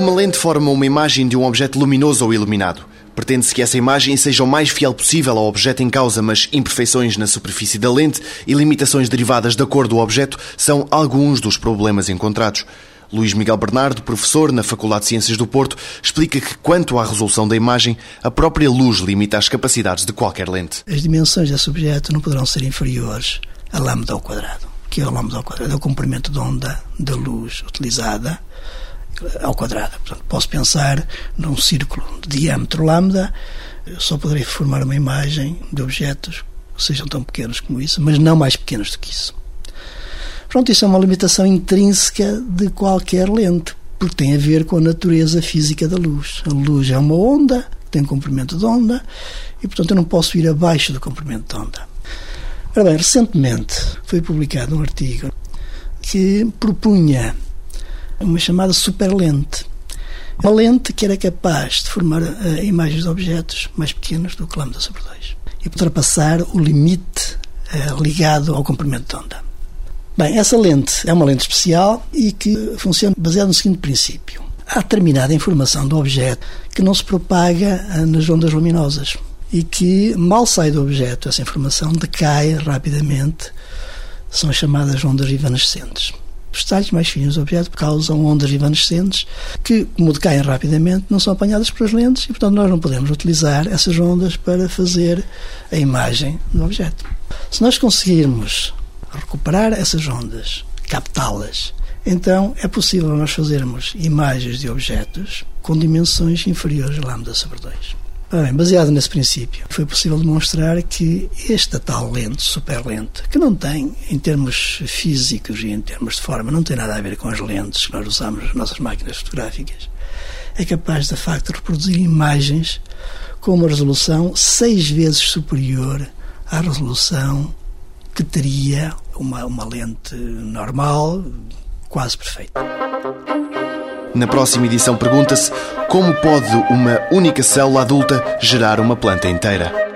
Uma lente forma uma imagem de um objeto luminoso ou iluminado. Pretende-se que essa imagem seja o mais fiel possível ao objeto em causa, mas imperfeições na superfície da lente e limitações derivadas da cor do objeto são alguns dos problemas encontrados. Luís Miguel Bernardo, professor na Faculdade de Ciências do Porto, explica que, quanto à resolução da imagem, a própria luz limita as capacidades de qualquer lente. As dimensões desse objeto não poderão ser inferiores a lambda ao quadrado, que é o lambda ao quadrado, é o comprimento de onda da luz utilizada ao quadrado. Portanto, posso pensar num círculo de diâmetro lambda, só poderei formar uma imagem de objetos que sejam tão pequenos como isso, mas não mais pequenos do que isso. Pronto, isso é uma limitação intrínseca de qualquer lente, porque tem a ver com a natureza física da luz. A luz é uma onda, tem comprimento de onda, e portanto eu não posso ir abaixo do comprimento de onda. Ora bem, recentemente foi publicado um artigo que propunha uma chamada superlente. Uma lente que era capaz de formar uh, imagens de objetos mais pequenos do que lambda sobre 2 e ultrapassar o limite uh, ligado ao comprimento de onda. Bem, essa lente é uma lente especial e que funciona baseado no seguinte princípio. Há determinada informação do objeto que não se propaga ah, nas ondas luminosas e que, mal sai do objeto, essa informação decai rapidamente. São chamadas ondas evanescentes. Os detalhes mais finos do objeto causam ondas evanescentes que, como decaem rapidamente, não são apanhadas pelas lentes e, portanto, nós não podemos utilizar essas ondas para fazer a imagem do objeto. Se nós conseguirmos recuperar essas ondas, captá-las, então é possível nós fazermos imagens de objetos com dimensões inferiores a lambda sobre 2. Bem, baseado nesse princípio, foi possível demonstrar que esta tal lente, super lente, que não tem, em termos físicos e em termos de forma, não tem nada a ver com as lentes que nós usamos nas nossas máquinas fotográficas, é capaz, de facto, de reproduzir imagens com uma resolução seis vezes superior à resolução que teria uma, uma lente normal, quase perfeita. Na próxima edição pergunta-se como pode uma única célula adulta gerar uma planta inteira.